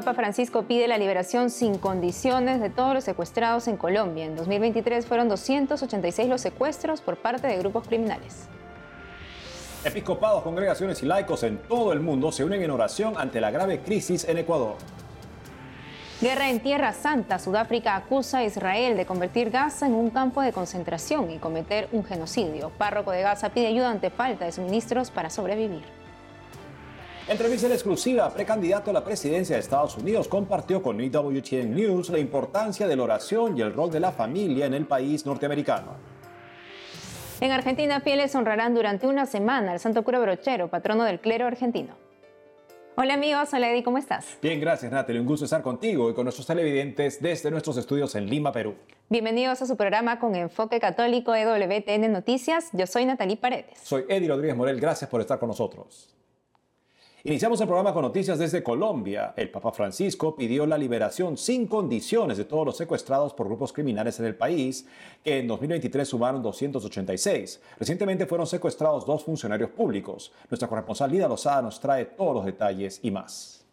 Papa Francisco pide la liberación sin condiciones de todos los secuestrados en Colombia. En 2023 fueron 286 los secuestros por parte de grupos criminales. Episcopados, congregaciones y laicos en todo el mundo se unen en oración ante la grave crisis en Ecuador. Guerra en Tierra Santa. Sudáfrica acusa a Israel de convertir Gaza en un campo de concentración y cometer un genocidio. Párroco de Gaza pide ayuda ante falta de suministros para sobrevivir. Entrevista en exclusiva, precandidato a la presidencia de Estados Unidos compartió con EWTN News la importancia de la oración y el rol de la familia en el país norteamericano. En Argentina, fieles honrarán durante una semana al Santo Cura Brochero, patrono del clero argentino. Hola amigos, hola Eddie, ¿cómo estás? Bien, gracias Natalie, un gusto estar contigo y con nuestros televidentes desde nuestros estudios en Lima, Perú. Bienvenidos a su programa con enfoque católico EWTN Noticias. Yo soy Natalie Paredes. Soy Eddie Rodríguez Morel, gracias por estar con nosotros. Iniciamos el programa con noticias desde Colombia. El Papa Francisco pidió la liberación sin condiciones de todos los secuestrados por grupos criminales en el país, que en 2023 sumaron 286. Recientemente fueron secuestrados dos funcionarios públicos. Nuestra corresponsal Lida Lozada nos trae todos los detalles y más.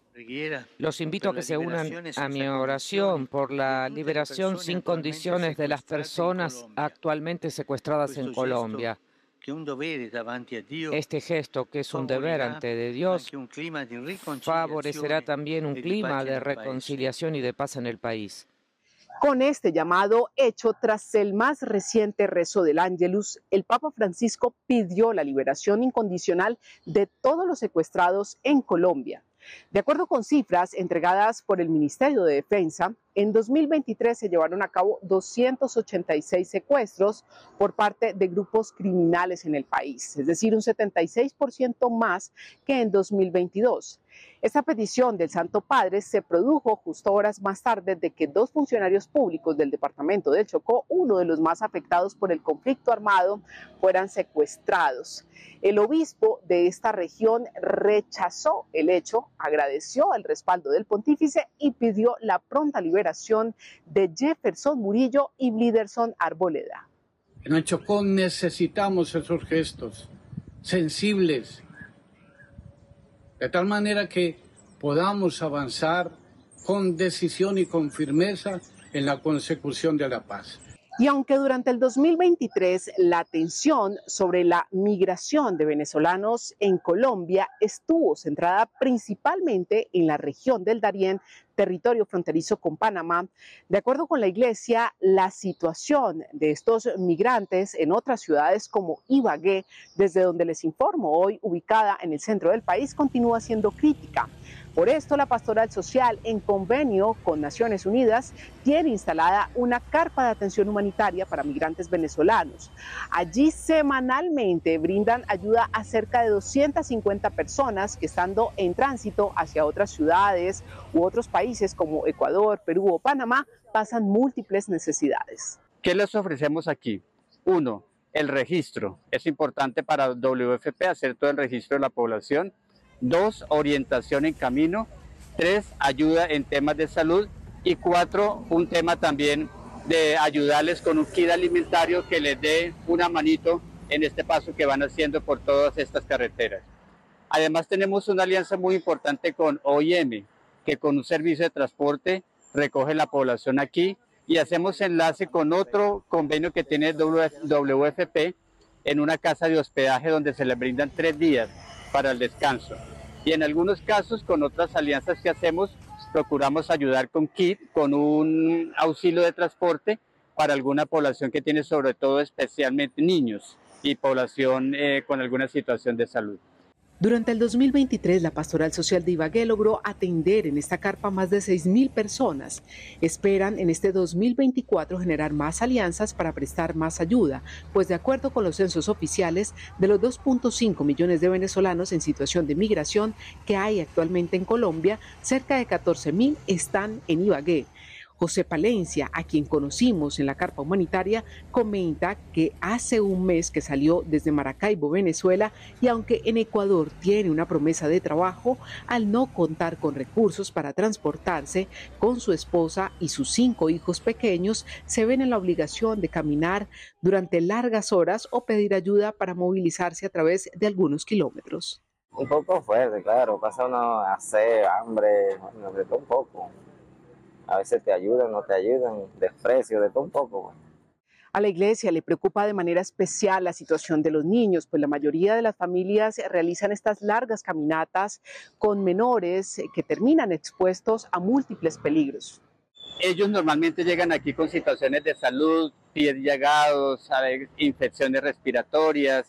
Los invito a que se unan a mi oración por la liberación sin condiciones de las personas actualmente secuestradas en Colombia. Este gesto, que es un deber ante de Dios, favorecerá también un clima de reconciliación y de paz en el país. Con este llamado hecho tras el más reciente rezo del Ángelus, el Papa Francisco pidió la liberación incondicional de todos los secuestrados en Colombia. De acuerdo con cifras entregadas por el Ministerio de Defensa, en 2023 se llevaron a cabo 286 secuestros por parte de grupos criminales en el país, es decir, un 76% más que en 2022. Esta petición del Santo Padre se produjo justo horas más tarde de que dos funcionarios públicos del departamento del Chocó, uno de los más afectados por el conflicto armado, fueran secuestrados. El obispo de esta región rechazó el hecho, agradeció el respaldo del pontífice y pidió la pronta liberación de Jefferson Murillo y Bliderson Arboleda. En el Chocó necesitamos esos gestos sensibles, de tal manera que podamos avanzar con decisión y con firmeza en la consecución de la paz. Y aunque durante el 2023 la atención sobre la migración de venezolanos en Colombia estuvo centrada principalmente en la región del Darién, territorio fronterizo con Panamá, de acuerdo con la Iglesia, la situación de estos migrantes en otras ciudades como Ibagué, desde donde les informo hoy, ubicada en el centro del país, continúa siendo crítica. Por esto, la Pastoral Social, en convenio con Naciones Unidas, tiene instalada una carpa de atención humanitaria para migrantes venezolanos. Allí semanalmente brindan ayuda a cerca de 250 personas que estando en tránsito hacia otras ciudades u otros países como Ecuador, Perú o Panamá pasan múltiples necesidades. ¿Qué les ofrecemos aquí? Uno, el registro. Es importante para WFP hacer todo el registro de la población Dos, orientación en camino. Tres, ayuda en temas de salud. Y cuatro, un tema también de ayudarles con un kit alimentario que les dé una manito en este paso que van haciendo por todas estas carreteras. Además tenemos una alianza muy importante con OIM, que con un servicio de transporte recoge la población aquí y hacemos enlace con otro convenio que tiene WFP en una casa de hospedaje donde se les brindan tres días para el descanso. Y en algunos casos, con otras alianzas que hacemos, procuramos ayudar con kit, con un auxilio de transporte para alguna población que tiene sobre todo especialmente niños y población eh, con alguna situación de salud. Durante el 2023, la Pastoral Social de Ibagué logró atender en esta carpa más de 6.000 personas. Esperan en este 2024 generar más alianzas para prestar más ayuda, pues de acuerdo con los censos oficiales, de los 2.5 millones de venezolanos en situación de migración que hay actualmente en Colombia, cerca de 14.000 están en Ibagué. José Palencia, a quien conocimos en la carpa humanitaria, comenta que hace un mes que salió desde Maracaibo, Venezuela, y aunque en Ecuador tiene una promesa de trabajo, al no contar con recursos para transportarse con su esposa y sus cinco hijos pequeños, se ven en la obligación de caminar durante largas horas o pedir ayuda para movilizarse a través de algunos kilómetros. Un poco fuerte, claro. Pasa uno a hacer hambre, todo un poco. A veces te ayudan, no te ayudan, desprecio, de todo un poco. A la iglesia le preocupa de manera especial la situación de los niños, pues la mayoría de las familias realizan estas largas caminatas con menores que terminan expuestos a múltiples peligros. Ellos normalmente llegan aquí con situaciones de salud, pies llagados, infecciones respiratorias,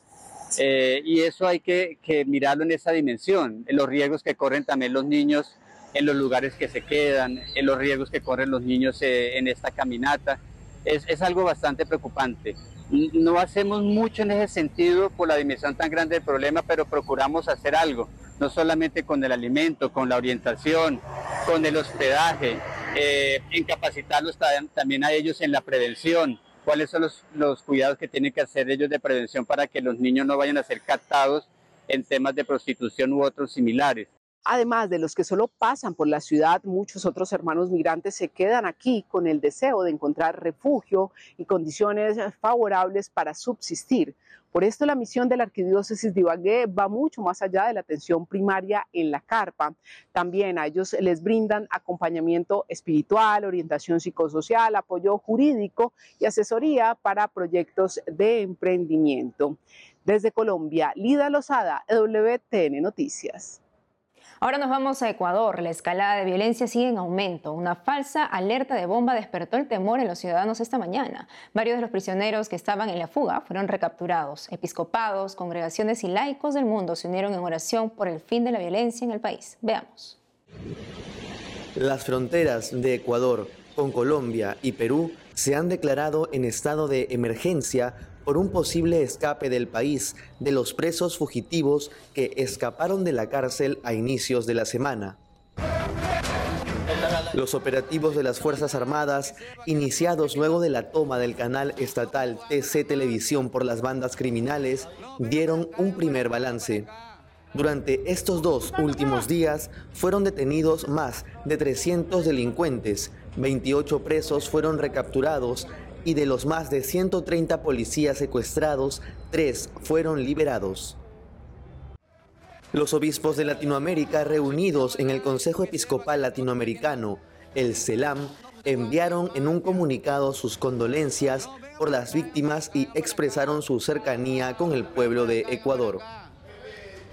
eh, y eso hay que, mirarlo en esa dimensión, en los riesgos que corren también los niños en los lugares que se quedan, en los riesgos que corren los niños eh, en esta caminata. Es, algo bastante preocupante. No hacemos mucho en ese sentido por la dimensión tan grande del problema, pero procuramos hacer algo, no solamente con el alimento, con la orientación, con el hospedaje, eh, en capacitarlos también a ellos en la prevención, cuáles son los, los cuidados que tienen que hacer ellos de prevención para que los niños no vayan a ser captados en temas de prostitución u otros similares. Además de los que solo pasan por la ciudad, muchos otros hermanos migrantes se quedan aquí con el deseo de encontrar refugio y condiciones favorables para subsistir. Por esto la misión de la Arquidiócesis de Ibagué va mucho más allá de la atención primaria en la carpa. También a ellos les brindan acompañamiento espiritual, orientación psicosocial, apoyo jurídico y asesoría para proyectos de emprendimiento. Desde Colombia, Lida Lozada, WTN Noticias. Ahora nos vamos a Ecuador. La escalada de violencia sigue en aumento. Una falsa alerta de bomba despertó el temor en los ciudadanos esta mañana. Varios de los prisioneros que estaban en la fuga fueron recapturados. Episcopados, congregaciones y laicos del mundo se unieron en oración por el fin de la violencia en el país. Veamos. Las fronteras de Ecuador con Colombia y Perú se han declarado en estado de emergencia por un posible escape del país de los presos fugitivos que escaparon de la cárcel a inicios de la semana. Los operativos de las Fuerzas Armadas, iniciados luego de la toma del canal estatal TC Televisión por las bandas criminales, dieron un primer balance. Durante estos dos últimos días fueron detenidos más de 300 delincuentes, 28 presos fueron recapturados y de los más de 130 policías secuestrados, tres fueron liberados. Los obispos de Latinoamérica reunidos en el Consejo Episcopal Latinoamericano, el CELAM, enviaron en un comunicado sus condolencias por las víctimas y expresaron su cercanía con el pueblo de Ecuador.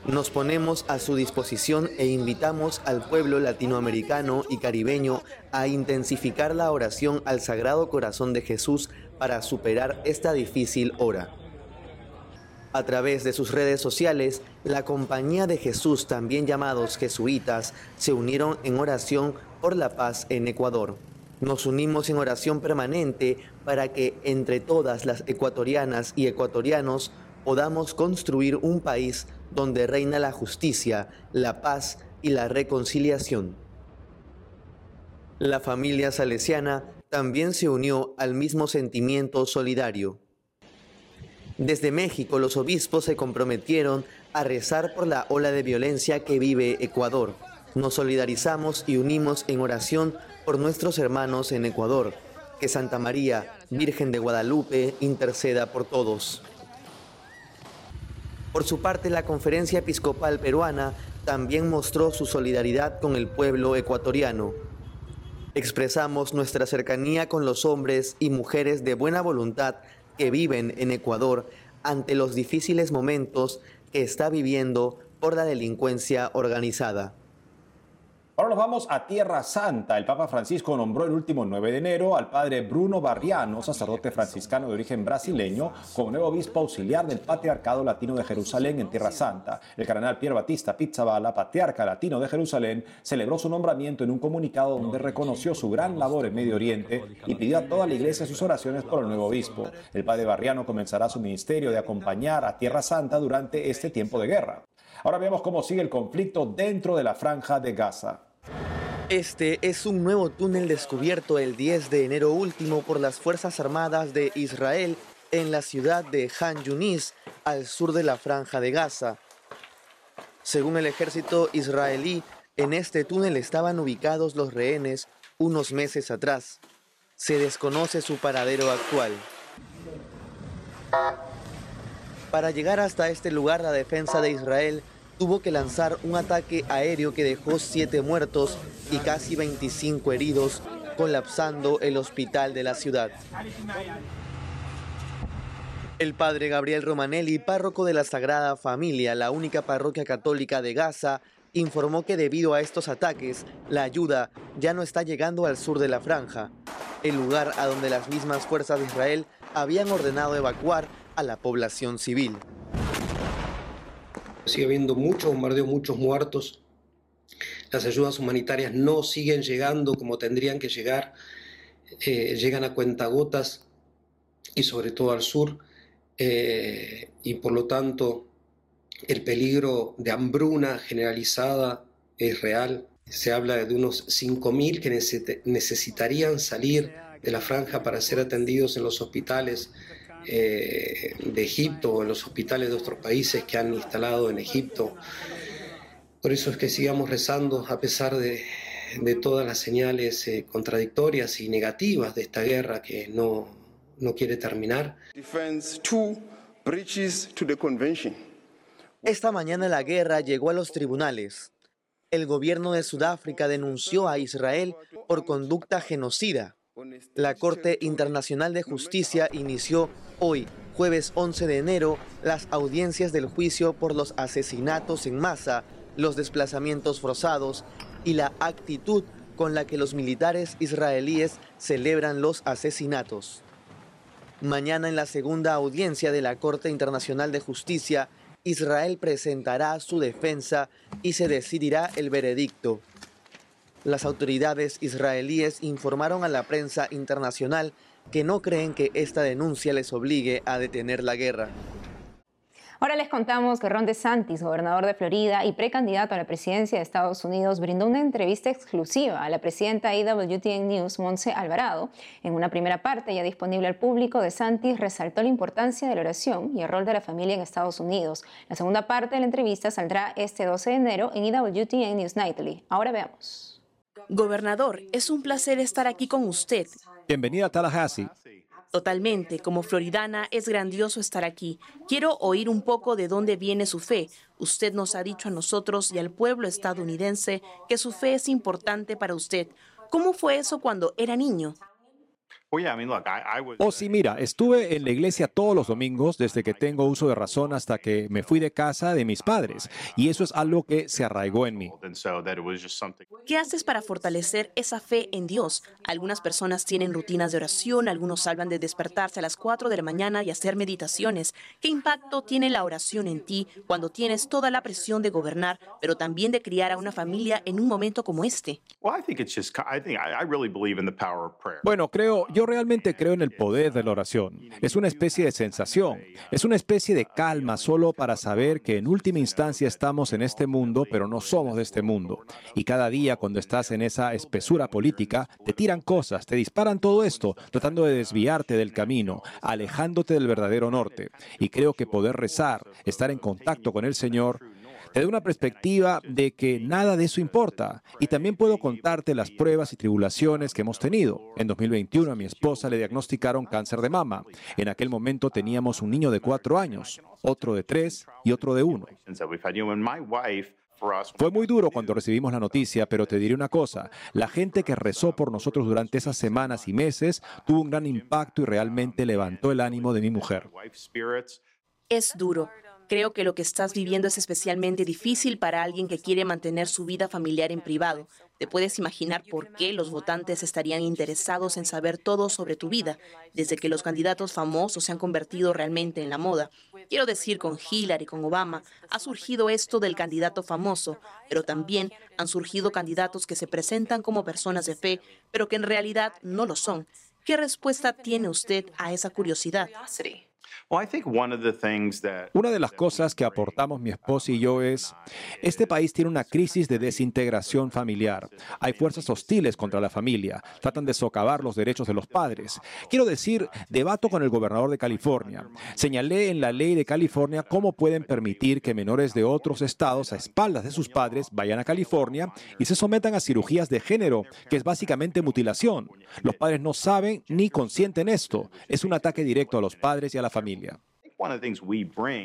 Nos ponemos a su disposición e invitamos al pueblo latinoamericano y caribeño a intensificar la oración al Sagrado Corazón de Jesús para superar esta difícil hora. A través de sus redes sociales, la Compañía de Jesús, también llamados jesuitas, se unieron en oración por la paz en Ecuador. Nos unimos en oración permanente para que entre todas las ecuatorianas y ecuatorianos podamos construir un país donde reina la justicia, la paz y la reconciliación. La familia salesiana también se unió al mismo sentimiento solidario. Desde México los obispos se comprometieron a rezar por la ola de violencia que vive Ecuador. Nos solidarizamos y unimos en oración por nuestros hermanos en Ecuador. Que Santa María, Virgen de Guadalupe, interceda por todos. Por su parte, la Conferencia Episcopal Peruana también mostró su solidaridad con el pueblo ecuatoriano. Expresamos nuestra cercanía con los hombres y mujeres de buena voluntad que viven en Ecuador ante los difíciles momentos que está viviendo por la delincuencia organizada. Ahora nos vamos a Tierra Santa. El Papa Francisco nombró el último 9 de enero al padre Bruno Barriano, sacerdote franciscano de origen brasileño, como nuevo obispo auxiliar del Patriarcado Latino de Jerusalén en Tierra Santa. El cardenal Pier Batista Pizzabala, patriarca latino de Jerusalén, celebró su nombramiento en un comunicado donde reconoció su gran labor en Medio Oriente y pidió a toda la iglesia sus oraciones por el nuevo obispo. El padre Barriano comenzará su ministerio de acompañar a Tierra Santa durante este tiempo de guerra. Ahora veamos cómo sigue el conflicto dentro de la franja de Gaza. Este es un nuevo túnel descubierto el 10 de enero último por las Fuerzas Armadas de Israel en la ciudad de Han Yunis, al sur de la franja de Gaza. Según el ejército israelí, en este túnel estaban ubicados los rehenes unos meses atrás. Se desconoce su paradero actual. Para llegar hasta este lugar, la defensa de Israel tuvo que lanzar un ataque aéreo que dejó siete muertos y casi 25 heridos, colapsando el hospital de la ciudad. El padre Gabriel Romanelli, párroco de la Sagrada Familia, la única parroquia católica de Gaza, informó que debido a estos ataques, la ayuda ya no está llegando al sur de la franja, el lugar a donde las mismas fuerzas de Israel habían ordenado evacuar a la población civil. Sigue habiendo mucho bombardeo, muchos muertos. Las ayudas humanitarias no siguen llegando como tendrían que llegar. Eh, llegan a cuentagotas y sobre todo al sur. Eh, y por lo tanto el peligro de hambruna generalizada es real. Se habla de unos 5.000 que necesitarían salir de la franja para ser atendidos en los hospitales eh, de Egipto o en los hospitales de otros países que han instalado en Egipto. Por eso es que sigamos rezando a pesar de, todas las señales eh, contradictorias y negativas de esta guerra que no, no quiere terminar. Esta mañana la guerra llegó a los tribunales. El gobierno de Sudáfrica denunció a Israel por conducta genocida. La Corte Internacional de Justicia inició hoy, jueves 11 de enero, las audiencias del juicio por los asesinatos en masa, los desplazamientos forzados y la actitud con la que los militares israelíes celebran los asesinatos. Mañana en la segunda audiencia de la Corte Internacional de Justicia, Israel presentará su defensa y se decidirá el veredicto. Las autoridades israelíes informaron a la prensa internacional que no creen que esta denuncia les obligue a detener la guerra. Ahora les contamos que Ron DeSantis, gobernador de Florida y precandidato a la presidencia de Estados Unidos, brindó una entrevista exclusiva a la presidenta IWTN News, Monse Alvarado. En una primera parte, ya disponible al público, DeSantis resaltó la importancia de la oración y el rol de la familia en Estados Unidos. La segunda parte de la entrevista saldrá este 12 de enero en IWTN News Nightly. Ahora veamos. Gobernador, es un placer estar aquí con usted. Bienvenida a Tallahassee. Totalmente, como floridana es grandioso estar aquí. Quiero oír un poco de dónde viene su fe. Usted nos ha dicho a nosotros y al pueblo estadounidense que su fe es importante para usted. ¿Cómo fue eso cuando era niño? Oh, sí, mira, estuve en la iglesia todos los domingos desde que tengo uso de razón hasta que me fui de casa de mis padres. Y eso es algo que se arraigó en mí. ¿Qué haces para fortalecer esa fe en Dios? Algunas personas tienen rutinas de oración, algunos hablan de despertarse a las 4 de la mañana y hacer meditaciones. ¿Qué impacto tiene la oración en ti cuando tienes toda la presión de gobernar, pero también de criar a una familia en un momento como este? Bueno, creo, realmente creo en el poder de la oración. Es una especie de sensación, es una especie de calma solo para saber que en última instancia estamos en este mundo, pero no somos de este mundo. Y cada día cuando estás en esa espesura política, te tiran cosas, te disparan todo esto, tratando de desviarte del camino, alejándote del verdadero norte. Y creo que poder rezar, estar en contacto con el Señor, te una perspectiva de que nada de eso importa. Y también puedo contarte las pruebas y tribulaciones que hemos tenido. En 2021 a mi esposa le diagnosticaron cáncer de mama. En aquel momento teníamos un niño de cuatro años, otro de tres y otro de uno. Fue muy duro cuando recibimos la noticia, pero te diré una cosa, la gente que rezó por nosotros durante esas semanas y meses tuvo un gran impacto y realmente levantó el ánimo de mi mujer. Es duro, Creo que lo que estás viviendo es especialmente difícil para alguien que quiere mantener su vida familiar en privado. Te puedes imaginar por qué los votantes estarían interesados en saber todo sobre tu vida, desde que los candidatos famosos se han convertido realmente en la moda. Quiero decir, con Hillary, con Obama, ha surgido esto del candidato famoso, pero también han surgido candidatos que se presentan como personas de fe, pero que en realidad no lo son. ¿Qué respuesta tiene usted a esa curiosidad? Una de las cosas que aportamos mi esposa y yo es, este país tiene una crisis de desintegración familiar. Hay fuerzas hostiles contra la familia, tratan de socavar los derechos de los padres. Quiero decir, debato con el gobernador de California. Señalé en la ley de California cómo pueden permitir que menores de otros estados a espaldas de sus padres vayan a California y se sometan a cirugías de género, que es básicamente mutilación. Los padres no saben ni consienten esto. Es un ataque directo a los padres y a la familia.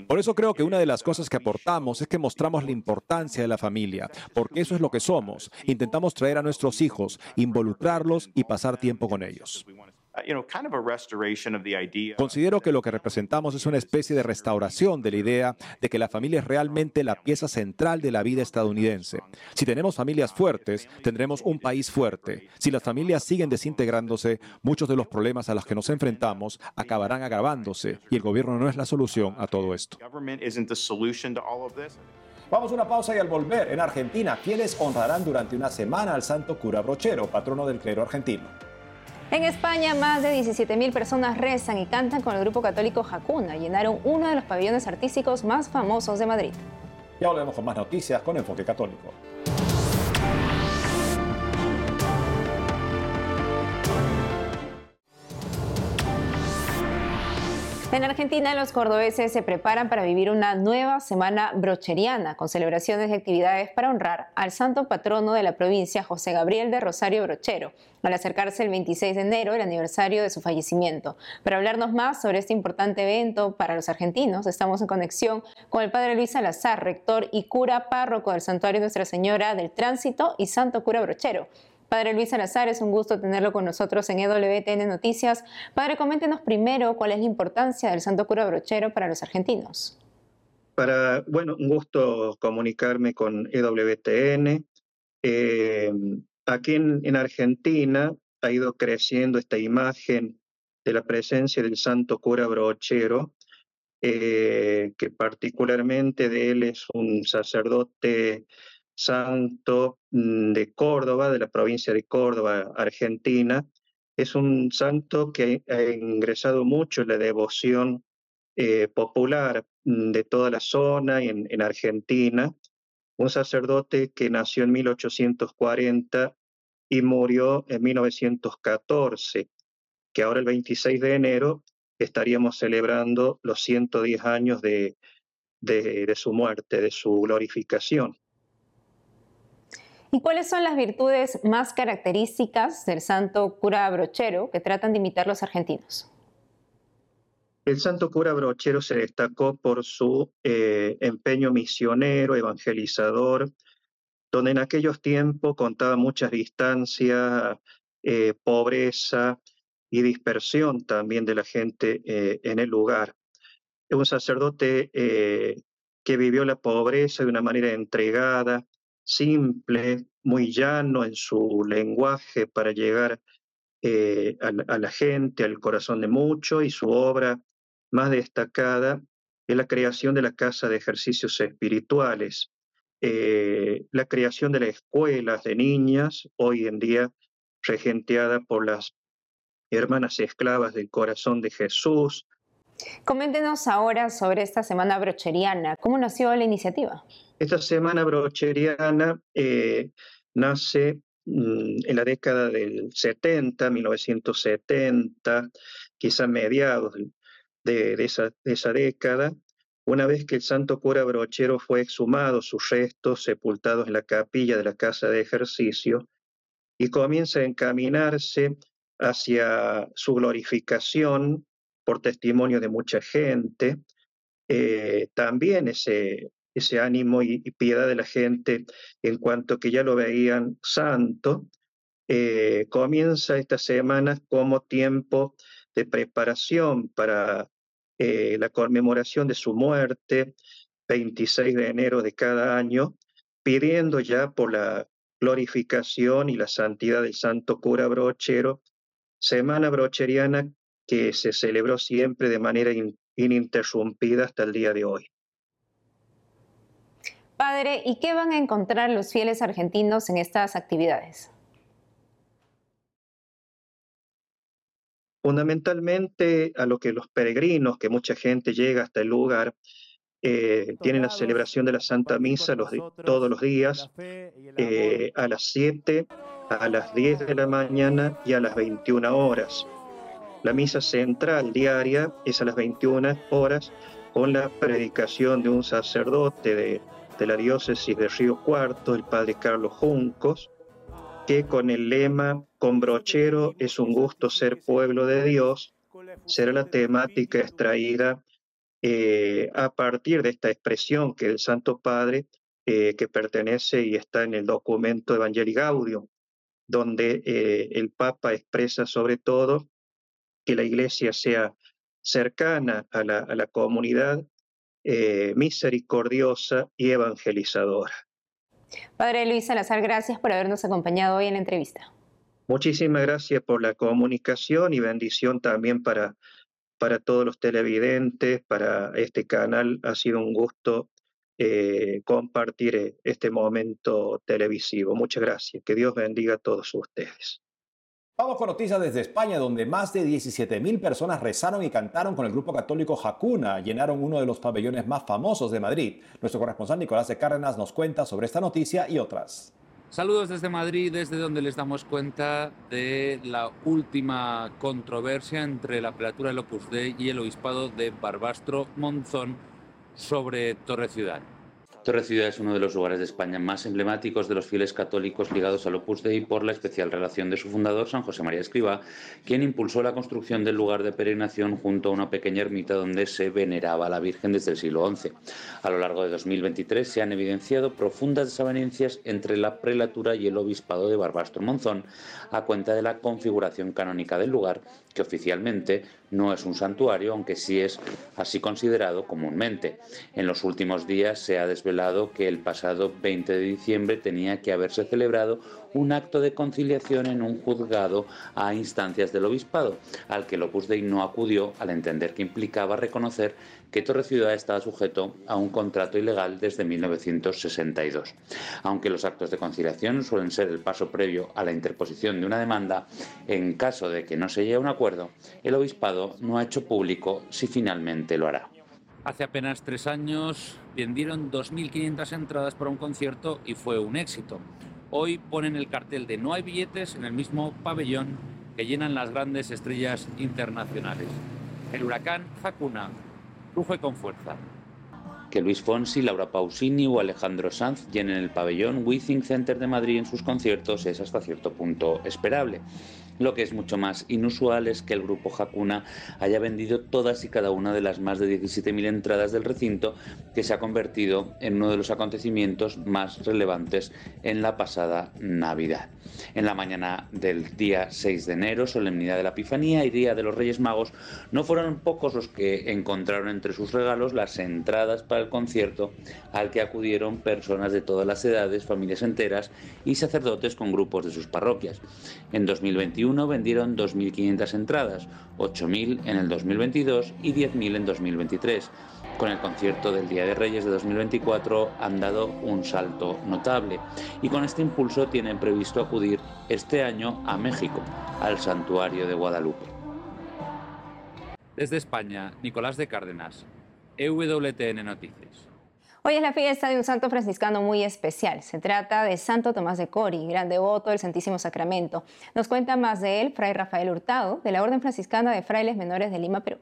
Por eso creo que una de las cosas que aportamos es que mostramos la importancia de la familia, porque eso es lo que somos. Intentamos traer a nuestros hijos, involucrarlos y pasar tiempo con ellos. Considero que lo que representamos es una especie de restauración de la idea de que la familia es realmente la pieza central de la vida estadounidense. Si tenemos familias fuertes, tendremos un país fuerte. Si las familias siguen desintegrándose, muchos de los problemas a los que nos enfrentamos acabarán agravándose y el gobierno no es la solución a todo esto. Vamos a una pausa y al volver, en Argentina, fieles honrarán durante una semana al santo cura brochero, patrono del clero argentino. En España, más de 17.000 personas rezan y cantan con el grupo católico Jacuna. Llenaron uno de los pabellones artísticos más famosos de Madrid. Ya volvemos con más noticias con Enfoque Católico. En Argentina, los cordobeses se preparan para vivir una nueva semana brocheriana, con celebraciones y actividades para honrar al santo patrono de la provincia, José Gabriel de Rosario Brochero, al acercarse el 26 de enero, el aniversario de su fallecimiento. Para hablarnos más sobre este importante evento para los argentinos, estamos en conexión con el padre Luis Salazar, rector y cura párroco del Santuario Nuestra Señora del Tránsito y Santo Cura Brochero. Padre Luis Salazar, es un gusto tenerlo con nosotros en EWTN Noticias. Padre, coméntenos primero cuál es la importancia del Santo Cura Brochero para los argentinos. Para, bueno, un gusto comunicarme con EWTN. Eh, aquí en, Argentina ha ido creciendo esta imagen de la presencia del Santo Cura Brochero, eh, que particularmente de él es un sacerdote santo mm, de Córdoba, de la provincia de Córdoba, Argentina. Es un santo que ha ingresado mucho en la devoción eh, popular mm, de toda la zona en, Argentina. Un sacerdote que nació en 1840 y murió en 1914, que ahora el 26 de enero estaríamos celebrando los 110 años de, de su muerte, de su glorificación. ¿Y cuáles son las virtudes más características del santo cura brochero que tratan de imitar los argentinos? El santo cura brochero se destacó por su eh, empeño misionero, evangelizador, donde en aquellos tiempos contaba muchas distancias, eh, pobreza y dispersión también de la gente eh, en el lugar. Es un sacerdote que vivió la pobreza de una manera entregada, simple, muy llano en su lenguaje para llegar eh, a, la gente, al corazón de muchos, y su obra más destacada es la creación de la Casa de Ejercicios Espirituales, eh, la creación de las escuelas de niñas, hoy en día regenteada por las hermanas esclavas del corazón de Jesús. Coméntenos ahora sobre esta semana brocheriana. ¿Cómo nació la iniciativa? Esta semana brocheriana eh, nace mm, en la década del 70, 1970, quizá mediados de, esa, esa, década, una vez que el santo cura brochero fue exhumado, sus restos sepultados en la capilla de la casa de ejercicio, y comienza a encaminarse hacia su glorificación por testimonio de mucha gente. Eh, también ese, ese ánimo y, piedad de la gente en cuanto que ya lo veían santo, eh, comienza esta semana como tiempo de preparación para eh, la conmemoración de su muerte, 26 de enero de cada año, pidiendo ya por la glorificación y la santidad del santo cura brochero, semana brocheriana que se celebró siempre de manera ininterrumpida hasta el día de hoy. Padre, ¿y qué van a encontrar los fieles argentinos en estas actividades? Fundamentalmente a lo que los peregrinos, que mucha gente llega hasta el lugar, eh, tienen la celebración de la Santa Misa todos los días eh, a las 7, a las 10 de la mañana y a las 21 horas. La misa central diaria es a las 21 horas con la predicación de un sacerdote de la diócesis de Río Cuarto, el padre Carlos Juncos, que con el lema Con brochero es un gusto ser pueblo de Dios, será la temática extraída eh, a partir de esta expresión que el Santo Padre, eh, que pertenece y está en el documento Evangelii Gaudium, donde eh, el Papa expresa sobre todo que la Iglesia sea cercana a la, a la comunidad, misericordiosa y evangelizadora. Padre Luis Salazar, gracias por habernos acompañado hoy en la entrevista. Muchísimas gracias por la comunicación y bendición también para para todos los televidentes, para este canal. Ha sido un gusto eh, compartir eh, este momento televisivo. Muchas gracias. Que Dios bendiga a todos ustedes. Vamos con noticias desde España, donde más de 17.000 personas rezaron y cantaron con el grupo católico Jacuna. Llenaron uno de los pabellones más famosos de Madrid. Nuestro corresponsal Nicolás de Cárdenas nos cuenta sobre esta noticia y otras. Saludos desde Madrid, desde donde les damos cuenta de la última controversia entre la prelatura del Opus Dei y el obispado de Barbastro Monzón sobre Torre Ciudad. Torre Ciudad es uno de los lugares de España más emblemáticos de los fieles católicos ligados al Opus Dei por la especial relación de su fundador, San José María Escriba, quien impulsó la construcción del lugar de peregrinación junto a una pequeña ermita donde se veneraba a la Virgen desde el siglo XI. A lo largo de 2023 se han evidenciado profundas desavenencias entre la prelatura y el obispado de Barbastro Monzón a cuenta de la configuración canónica del lugar, que oficialmente no es un santuario, aunque sí es así considerado comúnmente. En los últimos días se ha desvelado que el pasado 20 de diciembre tenía que haberse celebrado un acto de conciliación en un juzgado a instancias del obispado, al que el Opus Dei no acudió al entender que implicaba reconocer que Torre Ciudad estaba sujeto a un contrato ilegal desde 1962. Aunque los actos de conciliación suelen ser el paso previo a la interposición de una demanda, en caso de que no se llegue a un acuerdo, el obispado no ha hecho público si finalmente lo hará. Hace apenas tres años vendieron 2.500 entradas para un concierto y fue un éxito. Hoy ponen el cartel de no hay billetes en el mismo pabellón que llenan las grandes estrellas internacionales. El huracán Hakuna fue con fuerza. Que Luis Fonsi, Laura Pausini o Alejandro Sanz llenen el pabellón Withing Center de Madrid en sus conciertos es hasta cierto punto esperable. Lo que es mucho más inusual es que el grupo Hakuna haya vendido todas y cada una de las más de 17.000 entradas del recinto, que se ha convertido en uno de los acontecimientos más relevantes en la pasada Navidad. En la mañana del día 6 de enero, solemnidad de la Epifanía y Día de los Reyes Magos, no fueron pocos los que encontraron entre sus regalos las entradas para el concierto al que acudieron personas de todas las edades, familias enteras y sacerdotes con grupos de sus parroquias. En 2021, vendieron 2.500 entradas, 8.000 en el 2022 y 10.000 en 2023. Con el concierto del Día de Reyes de 2024 han dado un salto notable y con este impulso tienen previsto acudir este año a México, al santuario de Guadalupe. Desde España, Nicolás de Cárdenas, EWTN Noticias. Hoy es la fiesta de un santo franciscano muy especial. Se trata de Santo Tomás de Cori, gran devoto del Santísimo Sacramento. Nos cuenta más de él Fray Rafael Hurtado, de la Orden Franciscana de Frailes Menores de Lima, Perú.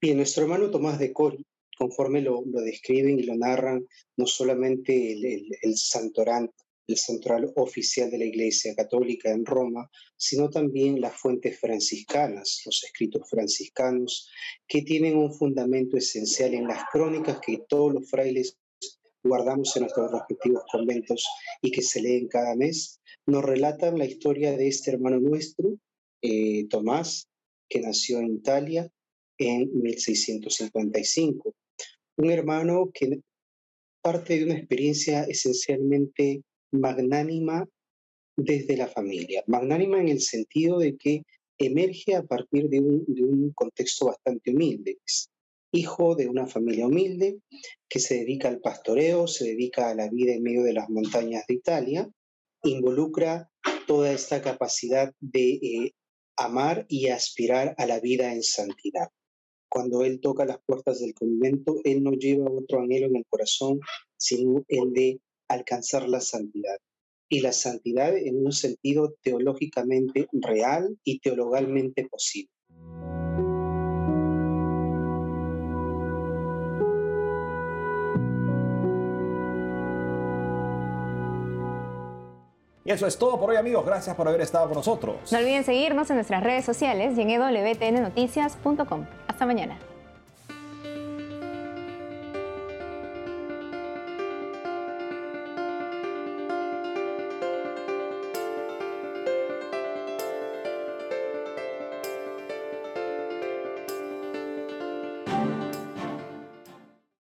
Bien, nuestro hermano Tomás de Cori, conforme lo, describen y lo narran, no solamente el, el, el santorante, el central oficial de la Iglesia Católica en Roma, sino también las fuentes franciscanas, los escritos franciscanos, que tienen un fundamento esencial en las crónicas que todos los frailes guardamos en nuestros respectivos conventos y que se leen cada mes, nos relatan la historia de este hermano nuestro, eh, Tomás, que nació en Italia en 1655. Un hermano que parte de una experiencia esencialmente magnánima desde la familia. Magnánima en el sentido de que emerge a partir de un, contexto bastante humilde. Hijo de una familia humilde que se dedica al pastoreo, se dedica a la vida en medio de las montañas de Italia, involucra toda esta capacidad de eh, amar y aspirar a la vida en santidad. Cuando él toca las puertas del convento, él no lleva otro anhelo en el corazón, sino el de alcanzar la santidad. Y la santidad en un sentido teológicamente real y teologalmente posible. Y eso es todo por hoy amigos, gracias por haber estado con nosotros. No olviden seguirnos en nuestras redes sociales y en wtnnoticias.com. Hasta mañana.